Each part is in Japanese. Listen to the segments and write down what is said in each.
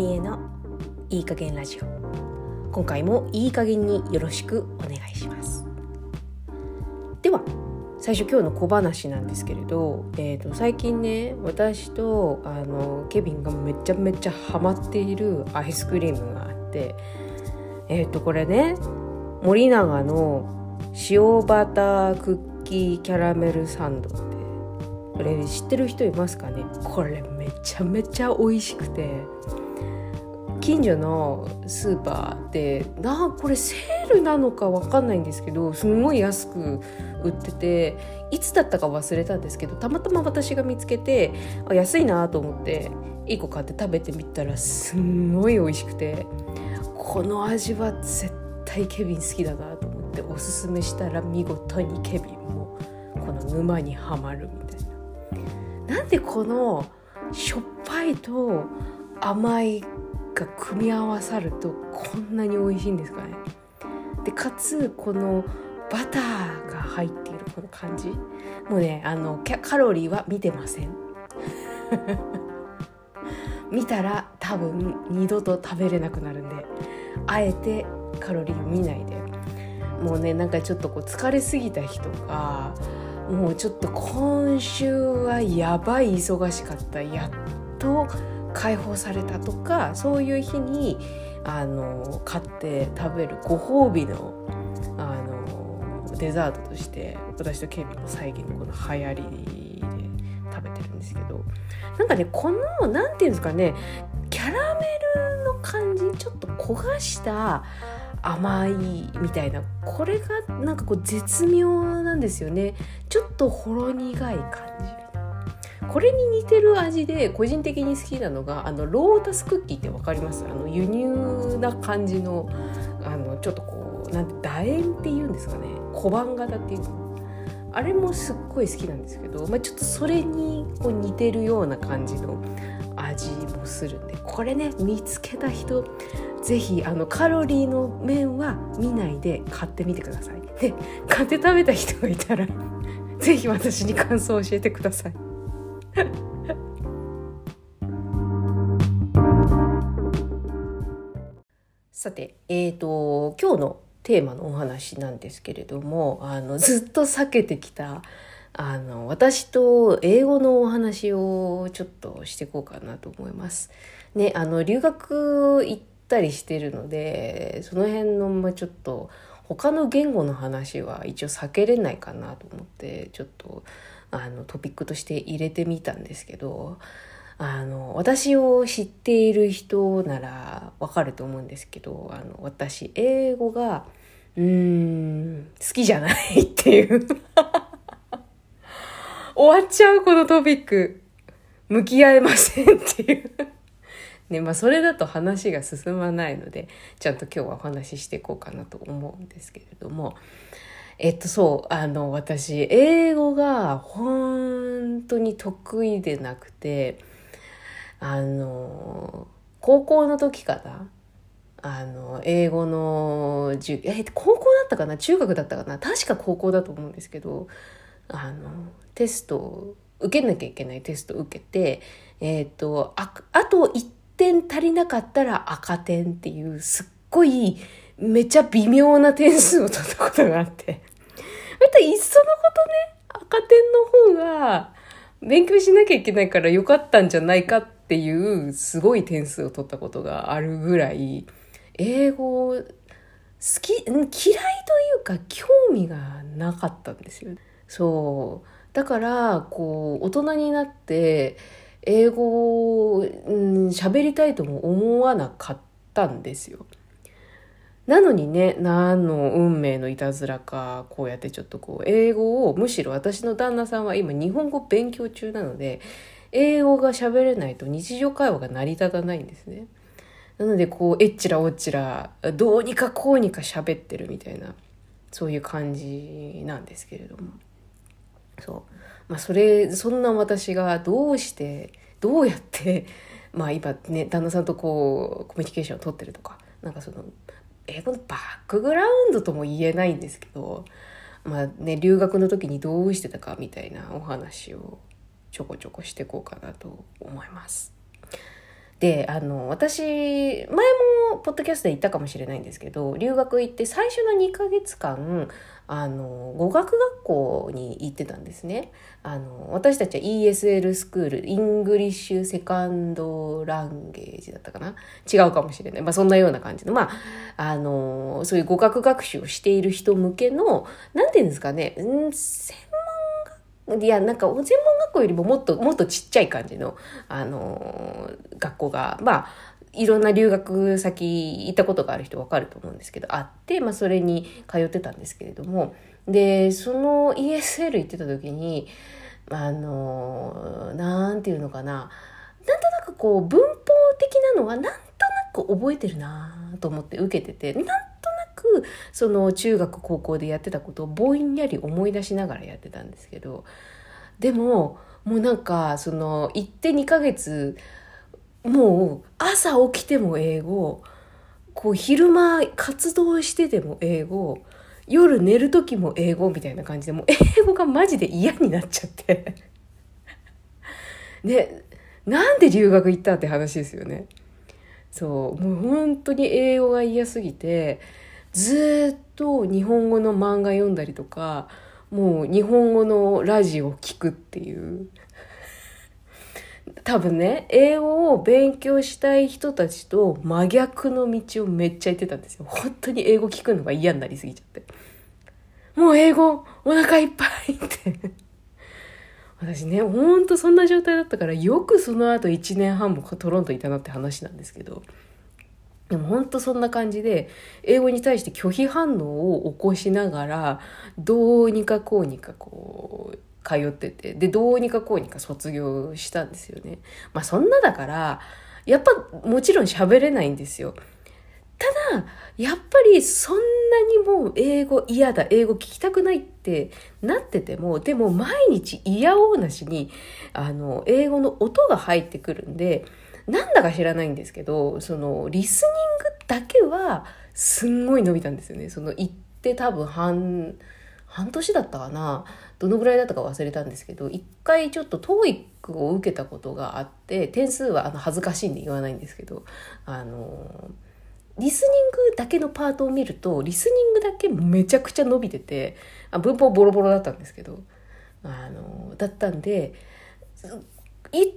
りえのいい加減ラジオ。今回もいい加減によろしくお願いします。では最初今日の小話なんですけれど、えーと、最近ね私とあのケビンがめちゃめちゃハマっているアイスクリームがあってえっ、ー、とこれね森永の塩バタークッキーキャラメルサンドってこれ知ってる人いますかね？これめちゃめちゃ美味しくて近所のスーパーでなこれセールなのか分かんないんですけどすごい安く売ってていつだったか忘れたんですけどたまたま私が見つけてあ安いなと思って1個買って食べてみたらすんごい美味しくてこの味は絶対ケビン好きだなと思っておすすめしたら見事にケビンもこの沼にはまるみたいな。なんでこのしょっぱいと甘いが組み合わさるとこんなに美味しいんですかね。でかつこのバターが入っているこの感じ。もうねあのカロリーは見てません。見たら多分二度と食べれなくなるんであえてカロリー見ないで。もうねなんかちょっとこう疲れすぎた日とかもうちょっと今週はやばい忙しかった。やっと解放されたとかそういう日にあの買って食べるご褒美のあのデザートとして私とケビンの最近のこの流行りで食べてるんですけどなんかねこの何て言うんですかねキャラメルの感じちょっと焦がした甘いみたいなこれがなんかこう絶妙なんですよね。ちょっとほろ苦い感じ。これに似てる味で個人的に好きなのがあのロータスクッキーって分かります？あの輸入な感じのあのちょっとこうなんて楕円っていうんですかね？小判型っていうの？あれもすっごい好きなんですけど、まあ、ちょっとそれにこう似てるような感じの味もするんでこれね見つけた人是非あのカロリーの面は見ないで買ってみてください。で買って食べた人がいたら是非私に感想を教えてください。さて、えーと、今日のテーマのお話なんですけれどもあのずっと避けてきたあの私と英語のお話をちょっとしていこうかなと思います。ね、あの留学行ったりしてるのでその辺の、まあ、ちょっと他の言語の話は一応避けれないかなと思ってちょっとあのトピックとして入れてみたんですけどあの私を知っている人ならわかると思うんですけどあの私英語がうーん好きじゃないっていう。終わっちゃうこのトピック向き合えませんっていう。ねまあそれだと話が進まないのでちゃんと今日はお話ししていこうかなと思うんですけれどもえっとそう、あの、私、英語が本当に得意でなくて、あの、高校の時かなあの、英語の授業、え、高校だったかな中学だったかな確か高校だと思うんですけど、あの、テスト、受けなきゃいけないテストを受けて、えっ、と、あ、あと1点足りなかったら赤点っていう、すっごい、めちゃ微妙な点数を取ったことがあって。またいっそのことね、赤点の方が勉強しなきゃいけないからよかったんじゃないかっていうすごい点数を取ったことがあるぐらい、英語好き、嫌いというか興味がなかったんですよ。そう。だから、こう、大人になって、英語を喋、うん、りたいとも思わなかったんですよ。なのにね何の運命のいたずらかこうやってちょっとこう英語をむしろ私の旦那さんは今日本語勉強中なので英語が喋れないと日常会話が成り立たないんですね。なのでこうえっちらおっちらどうにかこうにか喋ってるみたいなそういう感じなんですけれどもそうまあそれそんな私がどうしてどうやってまあ今ね旦那さんとこうコミュニケーションを取ってるとかなんかその英語のバックグラウンドとも言えないんですけど、まあね、留学の時にどうしてたかみたいなお話をちょこちょこしていこうかなと思います。で、あの、私、前もポッドキャストで言ったかもしれないんですけど、留学行って最初の2ヶ月間、あの、語学学校に行ってたんですね。あの、私たちは ESL スクール、イングリッシュセカンドランゲージだったかな？違うかもしれない。まあ、そんなような感じの、まあ、あの、そういう語学学習をしている人向けの、なんていうんですかね、うん、専いや、なんか、専門学校よりももっと、もっとちっちゃい感じの、あのー、学校が、まあ、いろんな留学先行ったことがある人わかると思うんですけど、あって、まあ、それに通ってたんですけれども、で、その ESL 行ってた時に、あのー、なんていうのかな、なんとなくこう、文法的なのはなんとなく覚えてるなと思って受けてて、なんとくその中学高校でやってたことをぼんやり思い出しながらやってたんですけどでももうなんかその行って2ヶ月もう朝起きても英語こう昼間活動してても英語夜寝る時も英語みたいな感じでもう英語がマジで嫌になっちゃって。でなんで留学行ったって話ですよね。そうもう本当に英語が嫌すぎてずっと日本語の漫画読んだりとかもう日本語のラジオを聞くっていう。多分ね英語を勉強したい人たちと真逆の道をめっちゃ行ってたんですよ。本当に英語聞くのが嫌になりすぎちゃって。もう英語お腹いっぱいって。私ねほんとそんな状態だったからよくその後1年半もトロントいたなって話なんですけど。でも本当そんな感じで英語に対して拒否反応を起こしながらどうにかこうにかこう通っててでどうにかこうにか卒業したんですよね。まあそんなだからやっぱもちろん喋れないんですよ。ただやっぱりそんなにもう英語嫌だ英語聞きたくないってなっててもでも毎日嫌おうなしにあの英語の音が入ってくるんでなんだか知らないんですけど、その、リスニングだけは、すんごい伸びたんですよね。その、行って多分半、半年だったかなどのぐらいだったか忘れたんですけど、一回ちょっと TOEIC を受けたことがあって、点数はあの恥ずかしいんで言わないんですけど、あの、リスニングだけのパートを見ると、リスニングだけめちゃくちゃ伸びてて、あ文法ボロボロだったんですけど、あの、だったんで、言える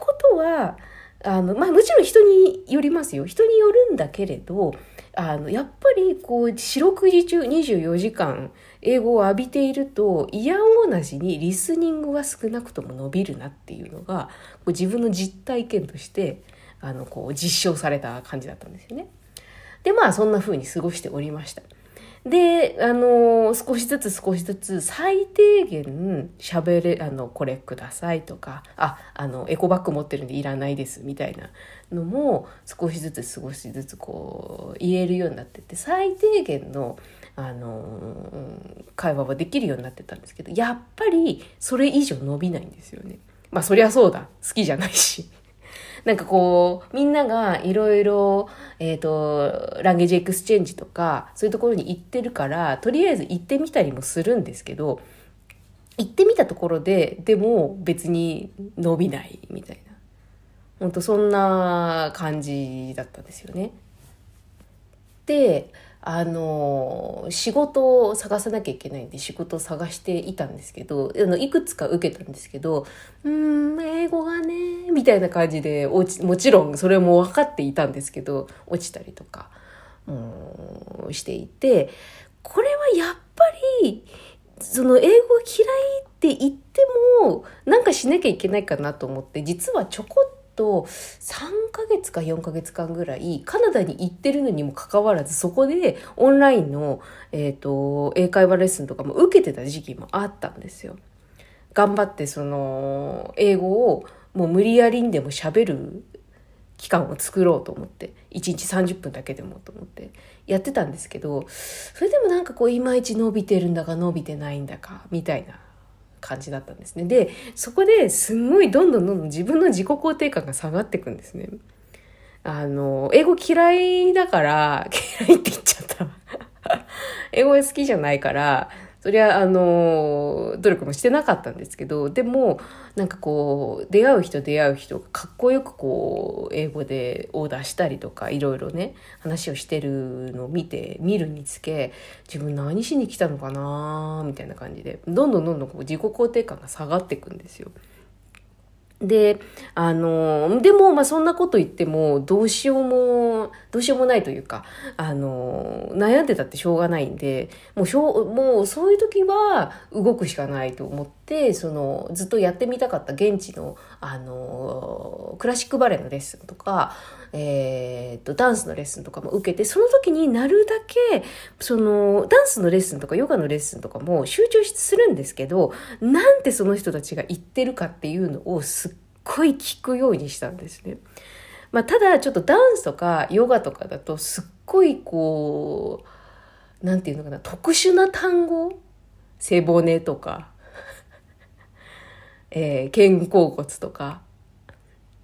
ことは、あの、まあもちろん人によりますよ。人によるんだけれど、あの、やっぱりこう、四六時中24時間英語を浴びていると、嫌おなしにリスニングは少なくとも伸びるなっていうのが、こう自分の実体験として、あの、こう、実証された感じだったんですよね。で、まあそんな風に過ごしておりました。で、あの、少しずつ少しずつ最低限喋れ、あの、これくださいとか、あ、あの、エコバッグ持ってるんでいらないですみたいなのも少しずつ少しずつこう言えるようになってて、最低限の、あの、会話はできるようになってたんですけど、やっぱりそれ以上伸びないんですよね。まあそりゃそうだ。好きじゃないし。なんかこう、みんながいろいろ、えっ、ー、と、 language exchange とか、そういうところに行ってるから、とりあえず行ってみたりもするんですけど、行ってみたところで、でも別に伸びないみたいな。本当そんな感じだったんですよね。で、あの仕事を探さなきゃいけないんで仕事を探していたんですけどあのいくつか受けたんですけどうん英語がねみたいな感じで落ちもちろんそれも分かっていたんですけど落ちたりとかうんしていてこれはやっぱりその英語嫌いって言ってもなんかしなきゃいけないかなと思って実はちょこっと3ヶ月か4ヶ月間ぐらいカナダに行ってるのにもかかわらずそこでオンラインの、えーと、英会話レッスンとかも受けてた時期もあったんですよ。頑張ってその英語をもう無理やりにでも喋る期間を作ろうと思って1日30分だけでもと思ってやってたんですけどそれでもなんかこういまいち伸びてるんだか伸びてないんだかみたいな感じだったんですね。で、そこですんごいどんどんどんどん自分の自己肯定感が下がっていくんですね。あの、英語嫌いだから、嫌いって言っちゃった。英語好きじゃないから、そりゃあの努力もしてなかったんですけどでもなんかこう出会う人出会う人がかっこよくこう英語でオーダーしたりとかいろいろね話をしてるのを見て見るにつけ自分何しに来たのかなみたいな感じでどんどんどんどんこう自己肯定感が下がっていくんですよ。で、あの、でも、まあ、そんなこと言っても、どうしようも、どうしようもないというか、あの、悩んでたってしょうがないんで、もうしょう、もうそういう時は動くしかないと思って、その、ずっとやってみたかった現地の、あの、クラシックバレエのレッスンとか、えー、と、ダンスのレッスンとかも受けて、その時になるだけ、その、ダンスのレッスンとかヨガのレッスンとかも集中するんですけど、なんてその人たちが言ってるかっていうのをすっごい聞くようにしたんですね。まあ、ただちょっとダンスとかヨガとかだとすっごいこう、なんていうのかな、特殊な単語背骨とか、えー、肩甲骨とか、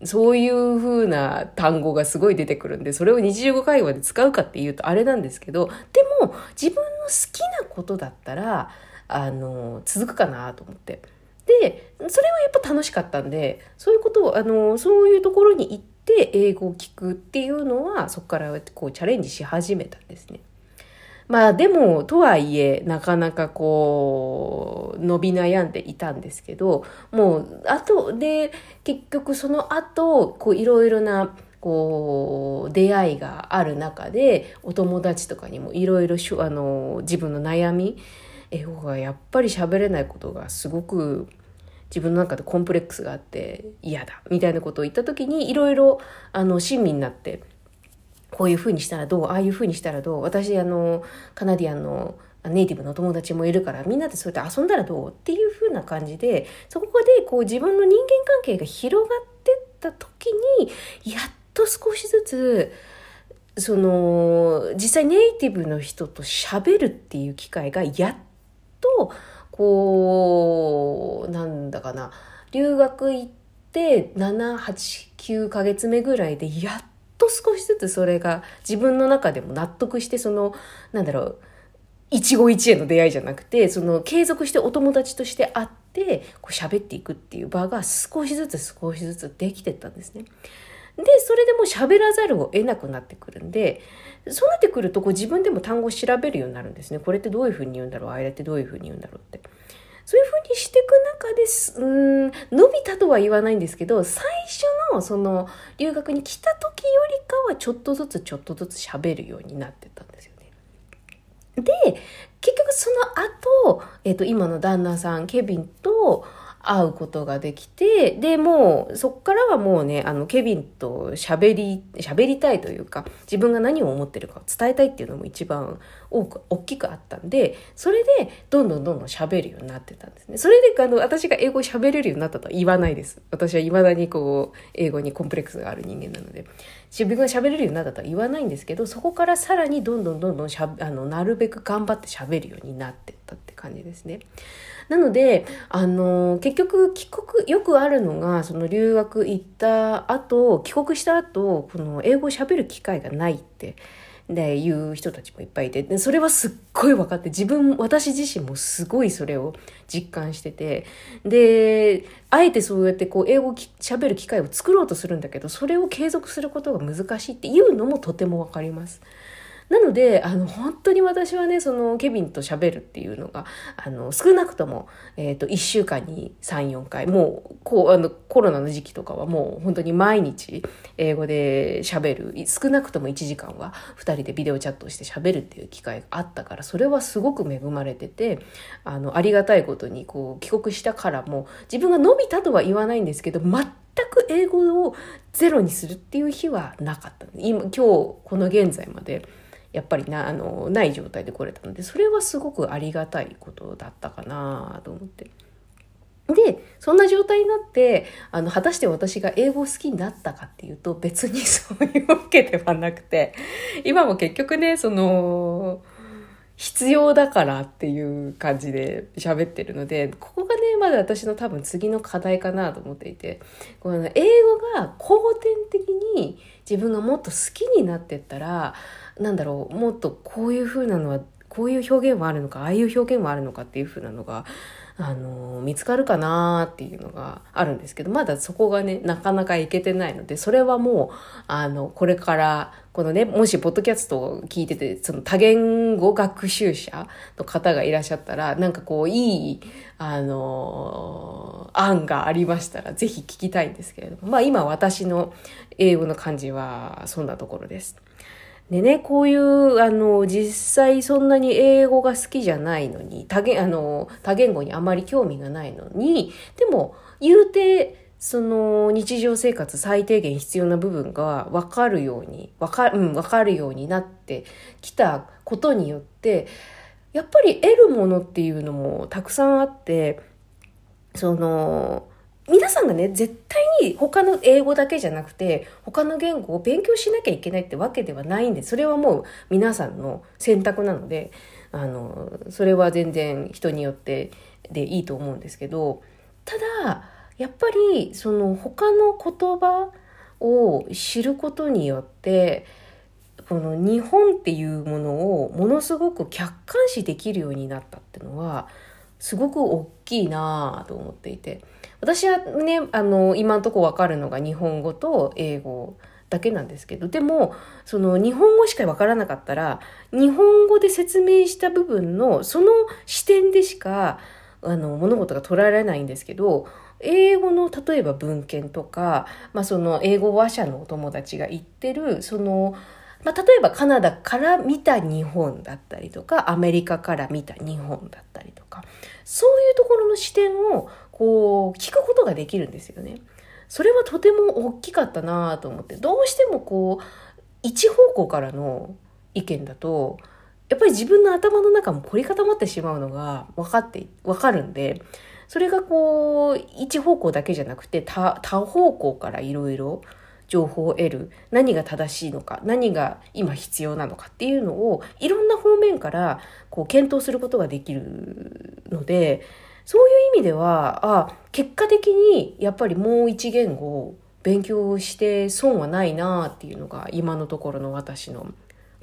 そういう風な単語がすごい出てくるんで、それを日常会話で使うかっていうとあれなんですけど、でも自分の好きなことだったら、あの、続くかなと思って。で、それはやっぱ楽しかったんで、そういうことを、あの、そういうところに行って英語を聞くっていうのは、そこからこうチャレンジし始めたんですね。まあでも、とはいえ、なかなかこう、伸び悩んでいたんですけど、もう、あとで、結局その後、こう、いろいろな、こう、出会いがある中で、お友達とかにもいろいろ、あの、自分の悩み、英語がやっぱり喋れないことがすごく自分の中でコンプレックスがあって嫌だみたいなことを言った時にいろいろ親身になってこういうふうにしたらどうああいうふうにしたらどう私あのカナディアンのネイティブの友達もいるからみんなでそうやって遊んだらどうっていうふうな感じでそこでこう自分の人間関係が広がってった時にやっと少しずつその実際ネイティブの人と喋るっていう機会がやっとこうなんだかな留学行って789ヶ月目ぐらいでやっと少しずつそれが自分の中でも納得してそのなんだろう一期一会の出会いじゃなくてその継続してお友達として会ってこう喋っていくっていう場が少しずつ少しずつできてったんですね。でそれでも喋らざるを得なくなってくるんでそうなってくるとこう自分でも単語を調べるようになるんですね。これってどういうふうに言うんだろうあれってどういうふうに言うんだろうって。そういうふうにしていく中ですうん伸びたとは言わないんですけど最初のその留学に来た時よりかはちょっとずつちょっとずつ喋るようになってたんですよね。で結局その後、えっ、ー、と今の旦那さんケビンと会うことができて、で、もう、そっからはもうね、あの、ケビンと喋り、喋りたいというか、自分が何を思ってるかを伝えたいっていうのも一番多く、大きくあったんで、それで、どんどんどんどん喋るようになってたんですね。それで、あの、私が英語を喋れるようになったとは言わないです。私は未だにこう、英語にコンプレックスがある人間なので、自分が喋れるようになったとは言わないんですけど、そこからさらにどんどんどんどんしゃあの、なるべく頑張って喋るようになってったって感じですね。なので、あの、結局帰国、よくあるのが、その留学行った後、帰国した後、この英語を喋る機会がないって、で言う人たちもいっぱいいてでそれはすっごい分かって自分私自身もすごいそれを実感しててであえてそうやってこう英語をしゃべる機会を作ろうとするんだけどそれを継続することが難しいっていうのもとても分かります。なので、あの、本当に私はね、その、ケビンと喋るっていうのが、あの、少なくとも、え、ー、と、1週間に3、4回、もう、こう、あの、コロナの時期とかはもう、本当に毎日、英語で喋る、少なくとも1時間は、2人でビデオチャットして喋るっていう機会があったから、それはすごく恵まれてて、あの、ありがたいことに、こう、帰国したからも、自分が伸びたとは言わないんですけど、全く英語をゼロにするっていう日はなかった。今今日この現在までやっぱりなあのない状態で来れたのでそれはすごくありがたいことだったかなと思って。でそんな状態になってあの果たして私が英語を好きになったかっていうと別にそういうわけではなくて今も結局ねその必要だからっていう感じで喋ってるのでここがねまだ私の多分次の課題かなと思っていてこの英語が後天的に自分がもっと好きになってったらなんだろうもっとこういう風なのはこういう表現はあるのかああいう表現はあるのかっていう風なのがあの見つかるかなっていうのがあるんですけどまだそこがねなかなかいけてないのでそれはもうあのこれからこのねもしポッドキャストを聞いててその多言語学習者の方がいらっしゃったらなんかこういいあの案がありましたらぜひ聞きたいんですけれどもまあ今私の英語の感じはそんなところです。でね、こういう、あの、実際そんなに英語が好きじゃないのに、多言、あの、多言語にあまり興味がないのに、でも、言うて、その日常生活最低限必要な部分が分かるように、分か,、うん、分かるようになってきたことによって、やっぱり得るものっていうのもたくさんあって、その、皆さんがね、絶対に他の英語だけじゃなくて、他の言語を勉強しなきゃいけないってわけではないんで、それはもう皆さんの選択なので、あの、それは全然人によってでいいと思うんですけど、ただ、やっぱりその他の言葉を知ることによって、この日本っていうものをものすごく客観視できるようになったっていうのはすごく大きいなと思っていて。私はねあの今のところ分かるのが日本語と英語だけなんですけどでもその日本語しか分からなかったら日本語で説明した部分のその視点でしかあの物事が捉えられないんですけど英語の例えば文献とか、まあ、その英語話者のお友達が言ってるそのまあ、例えばカナダから見た日本だったりとかアメリカから見た日本だったりとかそういうところの視点をこう聞くことができるんですよね。それはとても大きかったなと思ってどうしてもこう一方向からの意見だとやっぱり自分の頭の中も凝り固まってしまうのが分かって分かるんでそれがこう一方向だけじゃなくて多方向からいろいろ情報を得る何が正しいのか何が今必要なのかっていうのをいろんな方面からこう検討することができるのでそういう意味ではあ結果的にやっぱりもう一言語を勉強して損はないなっていうのが今のところの私の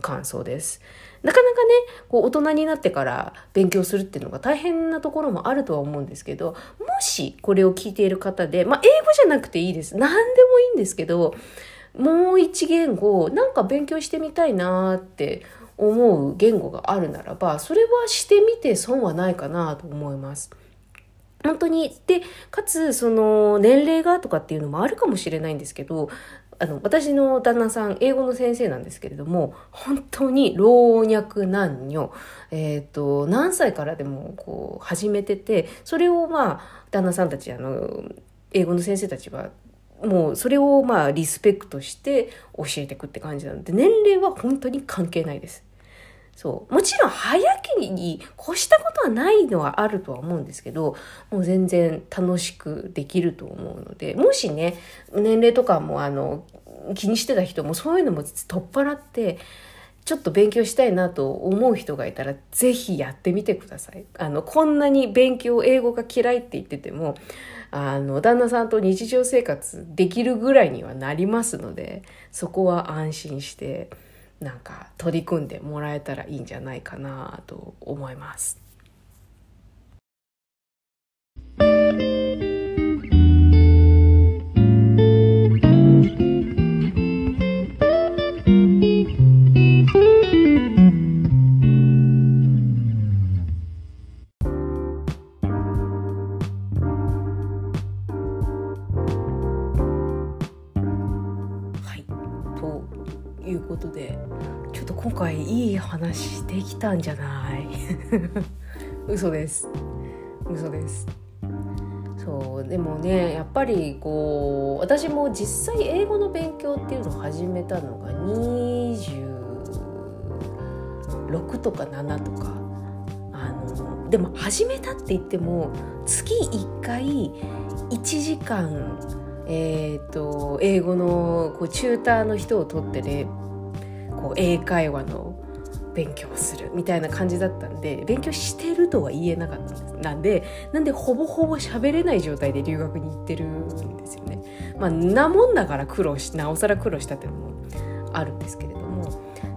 感想です。なかなかね、こう大人になってから勉強するっていうのが大変なところもあるとは思うんですけど、もしこれを聞いている方で、まあ英語じゃなくていいです。何でもいいんですけど、もう一言語、なんか勉強してみたいなって思う言語があるならば、それはしてみて損はないかなと思います。本当に。で、かつ、その、年齢がとかっていうのもあるかもしれないんですけど、あの、私の旦那さん、英語の先生なんですけれども、本当に老若男女、えっ、ー、と、何歳からでもこう、始めてて、それをまあ、旦那さんたち、あの、英語の先生たちは、もうそれをまあリスペクトして教えていくって感じなので年齢は本当に関係ないです。そう。もちろん早きに越したことはないのはあるとは思うんですけど、もう全然楽しくできると思うので、もしね、年齢とかもあの、気にしてた人もそういうのも取っ払って、ちょっと勉強したいなと思う人がいたら、ぜひやってみてください。あの、こんなに勉強、英語が嫌いって言ってても、あの、旦那さんと日常生活できるぐらいにはなりますので、そこは安心して、なんか取り組んでもらえたらいいんじゃないかなと思います。話できたんじゃない？嘘です。嘘です。そうでもねやっぱりこう私も実際英語の勉強っていうのを始めたのが26とか7とか。あのでも始めたって言っても月1回1時間えーと、英語のこうチューターの人を取ってねこう英会話の勉強するみたいな感じだったんで勉強してるとは言えなかったんです。なんでなんでほぼほぼ喋れない状態で留学に行ってるんですよね。まあなもんだから苦労しなおさら苦労したっていうのもあるんですけれども。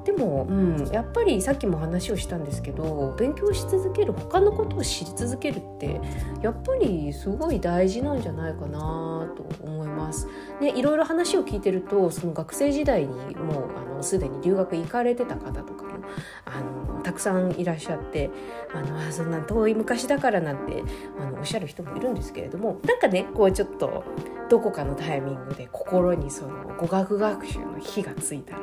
でも、うん、やっぱりさっきも話をしたんですけど勉強し続ける他のことを知り続けるってやっぱりすごい大事なんじゃないかなと思います。ね、いろいろ話を聞いてるとその学生時代にもうあのすでに留学行かれてた方とかあのたくさんいらっしゃってあのそんな遠い昔だからなんてあのおっしゃる人もいるんですけれどもなんかねこうちょっとどこかのタイミングで心にその語学学習の火がついたら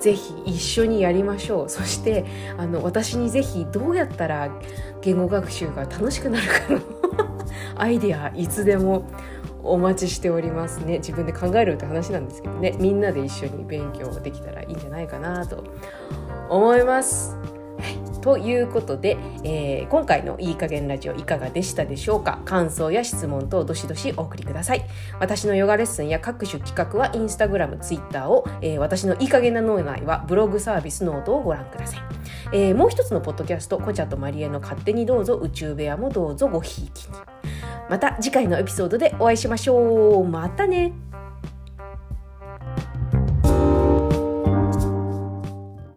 ぜひ一緒にやりましょう。そしてあの私にぜひどうやったら言語学習が楽しくなるかの アイデアいつでもお待ちしておりますね。自分で考えるって話なんですけどね。みんなで一緒に勉強できたらいいんじゃないかなと思います。ということで、えー、今回のいい加減ラジオいかがでしたでしょうか？感想や質問等どしどしお送りください。私のヨガレッスンや各種企画はインスタグラム、ツイッターを、えー、私のいい加減な脳内はブログサービスノートをご覧ください、えー、もう一つのポッドキャストコチャとマリエの勝手にどうぞ宇宙部屋もどうぞごひいきに。また次回のエピソードでお会いしましょう。またね。